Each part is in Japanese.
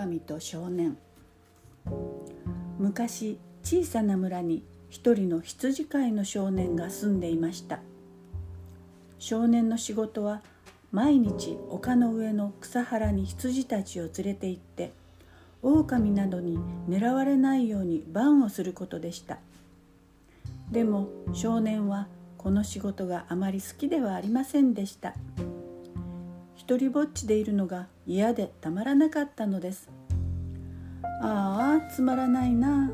狼と少年。昔小さな村に一人の羊飼いの少年が住んでいました。少年の仕事は毎日丘の上の草原に羊たちを連れて行って狼などに狙われないように番をすることでした。でも少年はこの仕事があまり好きではありませんでした。一りぼっちでいるのが嫌でたまらなかったのです。ああつまらないな。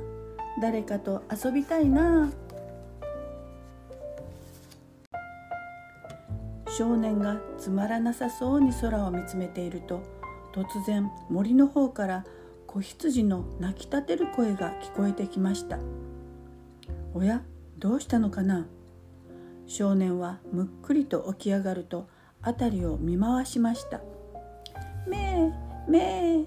誰かと遊びたいな。少年がつまらなさそうに空を見つめていると突然森の方から子羊の泣きたてる声が聞こえてきました。おやどうしたのかな。少年はむっくりと起き上がると辺りを見回しました。めえめえ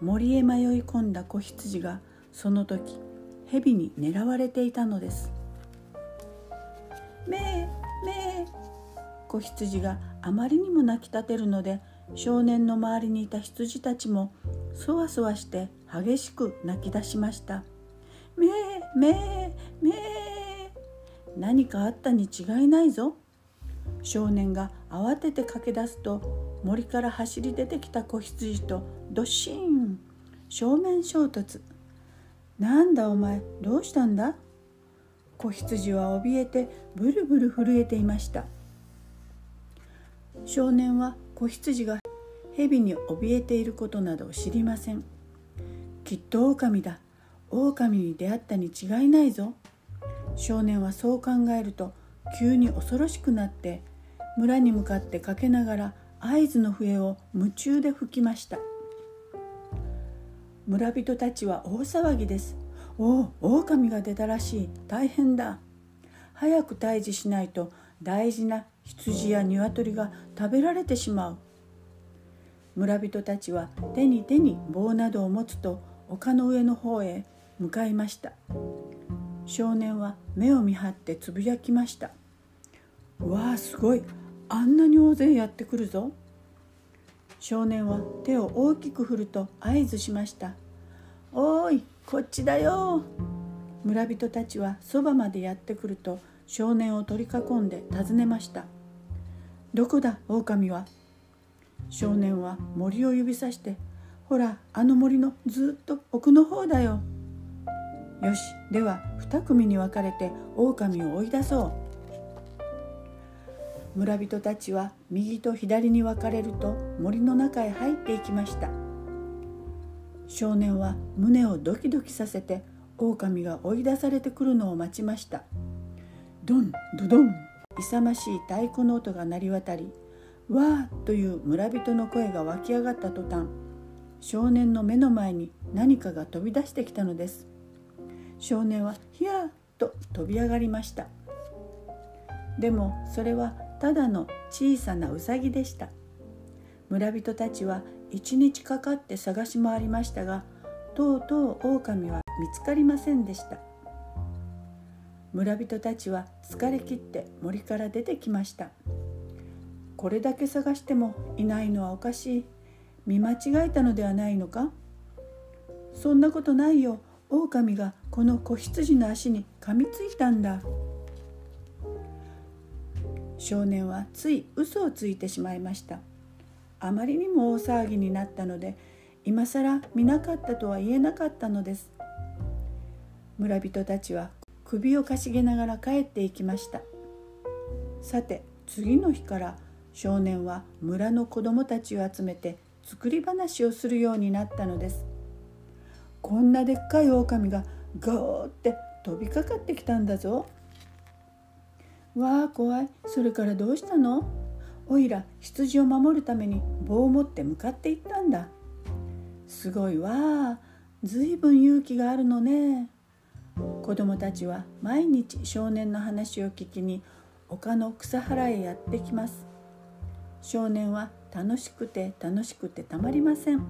森へ迷い込んだ子羊がその時蛇に狙われていたのです。めえめえ子羊があまりにも泣きたてるので少年の周りにいた羊たちもそわそわして激しく泣き出しました。めえめえめえ何かあったに違いないぞ。少年が慌てて駆け出すと森から走り出てきた子羊とドシーン正面衝突。なんだお前どうしたんだ？子羊は怯えてブルブル震えていました。少年は子羊が蛇に怯えていることなどを知りません。きっと狼だ。狼に出会ったに違いないぞ。少年はそう考えると急に恐ろしくなって村に向かってかけながら合図の笛を夢中で吹きました。村人たちは大騒ぎです。おお狼が出たらしい。大変だ。早く退治しないと大事な羊や鶏が食べられてしまう。村人たちは手に手に棒などを持つと丘の上の方へ向かいました。少年は目を見張ってつぶやきました「わあすごい。あんなに大勢やってくるぞ」少年は手を大きく振ると合図しました「おーいこっちだよ」村人たちはそばまでやってくると少年を取り囲んで尋ねました「どこだ狼は?」少年は森を指さして「ほらあの森のずっと奥の方だよ」よしでは2組に分かれて狼を追い出そう。村人たちは右と左に分かれると森の中へ入っていきました。少年は胸をドキドキさせて狼が追い出されてくるのを待ちました。ドンドドン。勇ましい太鼓の音が鳴り渡りわーという村人の声が湧き上がった途端少年の目の前に何かが飛び出してきたのです。少年は「ひやー!」と飛び上がりました。でもそれはただの小さなウサギでした。村人たちは一日かかって探し回りましたがとうとう狼は見つかりませんでした。村人たちは疲れ切って森から出てきました。これだけ探してもいないのはおかしい。見間違えたのではないのか？そんなことないよ。狼がこの子羊の足に噛みついたんだ。少年はつい嘘をついてしまいました。あまりにも大騒ぎになったので今更見なかったとは言えなかったのです。村人たちは首をかしげながら帰っていきました。さて次の日から少年は村の子供たちを集めて作り話をするようになったのです。こんなでっかい狼がガーって飛びかかってきたんだぞ。わあ怖いそれからどうしたの？おいら羊を守るために棒を持って向かっていったんだ。すごいわあずいぶん勇気があるのね。子供たちは毎日少年の話を聞きに丘の草原へやってきます。少年は楽しくて楽しくてたまりません。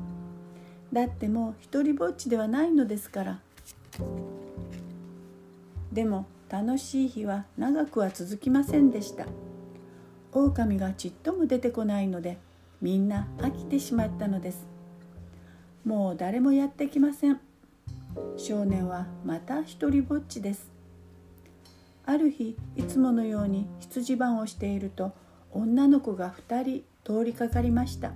だってもう一りぼっちではないのですからでも楽しい日は長くは続きませんでした。狼がちっとも出てこないのでみんな飽きてしまったのです。もう誰もやってきません。少年はまた一人ぼっちです。ある日いつものように羊番をしていると女の子が2人通りかかりました。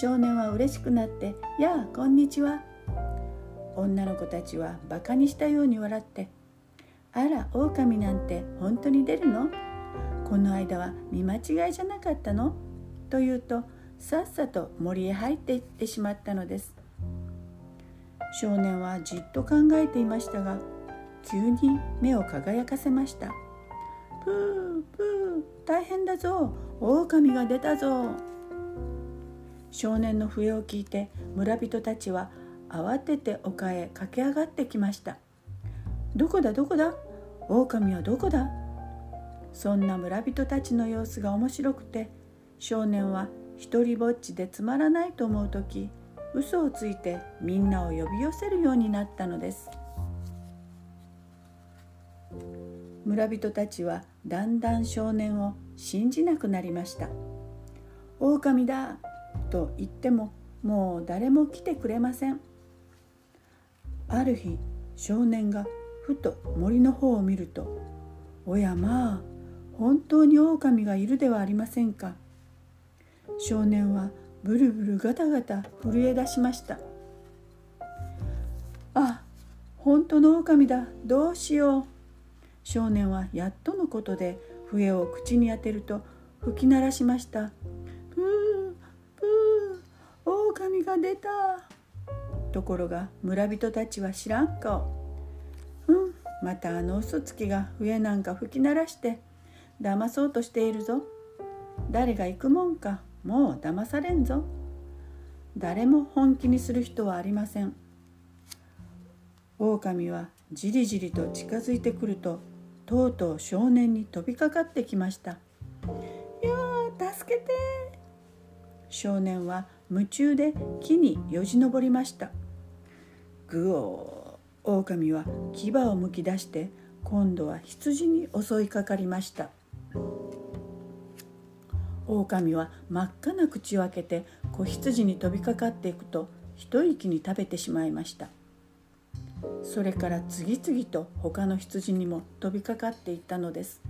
少年は嬉しくなって「やあこんにちは」女の子たちはバカにしたように笑って「あら狼なんて本当に出るの？この間は見間違いじゃなかったの?」と言うとさっさと森へ入っていってしまったのです。少年はじっと考えていましたが急に目を輝かせました「プープー大変だぞ。狼が出たぞ」少年の笛を聞いて村人たちは慌てて丘へ駆け上がってきました「どこだ？どこだ？狼はどこだ?」そんな村人たちの様子が面白くて少年は一りぼっちでつまらないと思う時嘘をついてみんなを呼び寄せるようになったのです村人たちはだんだん少年を信じなくなりました「狼だ!」と言ってももう誰も来てくれませんある日少年がふと森の方を見ると「おやまあ本当に狼がいるではありませんか」少年はブルブルガタガタ震え出しました。あ本当の狼だ。どうしよう。少年はやっとのことで笛を口に当てると吹き鳴らしました。プープー狼が出た。ところが村人たちは知らん顔。またあの嘘つきが笛なんか吹き鳴らして騙そうとしているぞ。誰が行くもんか。もう騙されんぞ。誰も本気にする人はありません。狼はじりじりと近づいてくるととうとう少年に飛びかかってきました「よー助けて!」少年は夢中で木によじ登りました。ぐおー狼は牙をむき出して今度は羊に襲いかかりました。狼は真っ赤な口を開けて子羊に飛びかかっていくと一息に食べてしまいました。それから次々と他の羊にも飛びかかっていったのです。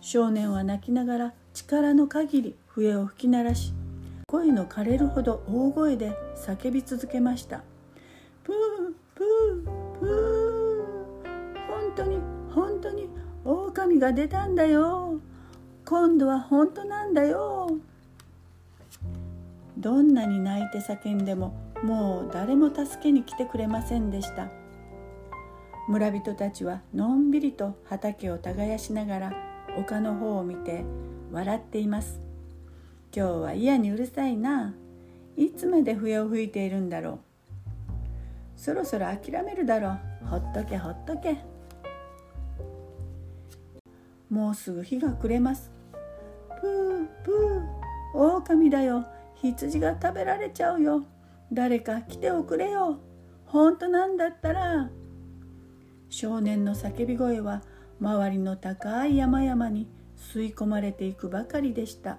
少年は泣きながら力の限り笛を吹き鳴らし声の枯れるほど大声で叫び続けました「プープープー。本当に本当に狼が出たんだよ。今度は本当なんだよ。どんなに泣いて叫んでももう誰も助けに来てくれませんでした。村人たちはのんびりと畑を耕しながら丘の方を見て笑っています。今日は嫌にうるさいな。いつまで笛を吹いているんだろう。そろそろ諦めるだろう。ほっとけほっとけ。もうすぐ日が暮れます。プープー。狼だよ。羊が食べられちゃうよ。誰か来ておくれよ。本当なんだったら。少年の叫び声は周りの高い山々に吸い込まれていくばかりでした。